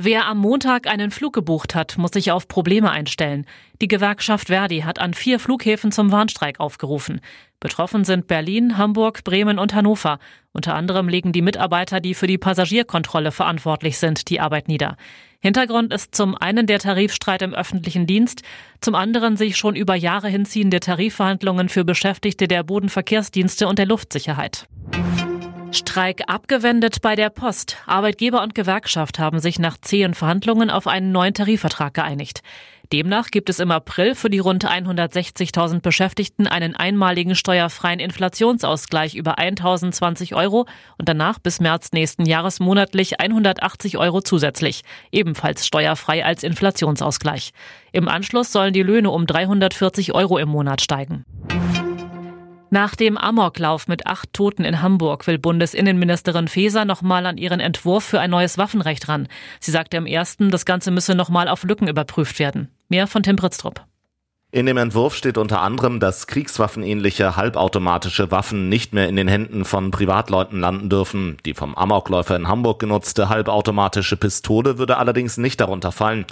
Wer am Montag einen Flug gebucht hat, muss sich auf Probleme einstellen. Die Gewerkschaft Verdi hat an vier Flughäfen zum Warnstreik aufgerufen. Betroffen sind Berlin, Hamburg, Bremen und Hannover. Unter anderem legen die Mitarbeiter, die für die Passagierkontrolle verantwortlich sind, die Arbeit nieder. Hintergrund ist zum einen der Tarifstreit im öffentlichen Dienst, zum anderen sich schon über Jahre hinziehende Tarifverhandlungen für Beschäftigte der Bodenverkehrsdienste und der Luftsicherheit. Streik abgewendet bei der Post. Arbeitgeber und Gewerkschaft haben sich nach zehn Verhandlungen auf einen neuen Tarifvertrag geeinigt. Demnach gibt es im April für die rund 160.000 Beschäftigten einen einmaligen steuerfreien Inflationsausgleich über 1.020 Euro und danach bis März nächsten Jahres monatlich 180 Euro zusätzlich, ebenfalls steuerfrei als Inflationsausgleich. Im Anschluss sollen die Löhne um 340 Euro im Monat steigen. Nach dem Amoklauf mit acht Toten in Hamburg will Bundesinnenministerin Faeser nochmal an ihren Entwurf für ein neues Waffenrecht ran. Sie sagte im ersten, das Ganze müsse nochmal auf Lücken überprüft werden. Mehr von Tim Britztrup. In dem Entwurf steht unter anderem, dass kriegswaffenähnliche halbautomatische Waffen nicht mehr in den Händen von Privatleuten landen dürfen. Die vom Amokläufer in Hamburg genutzte halbautomatische Pistole würde allerdings nicht darunter fallen.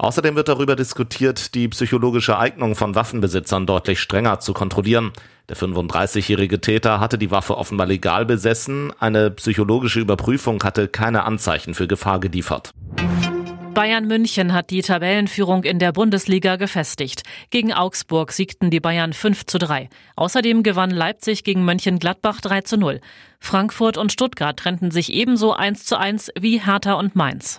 Außerdem wird darüber diskutiert, die psychologische Eignung von Waffenbesitzern deutlich strenger zu kontrollieren. Der 35-jährige Täter hatte die Waffe offenbar legal besessen. Eine psychologische Überprüfung hatte keine Anzeichen für Gefahr geliefert. Bayern München hat die Tabellenführung in der Bundesliga gefestigt. Gegen Augsburg siegten die Bayern 5 zu 3. Außerdem gewann Leipzig gegen Mönchengladbach 3 zu 0. Frankfurt und Stuttgart trennten sich ebenso 1 zu 1 wie Hertha und Mainz.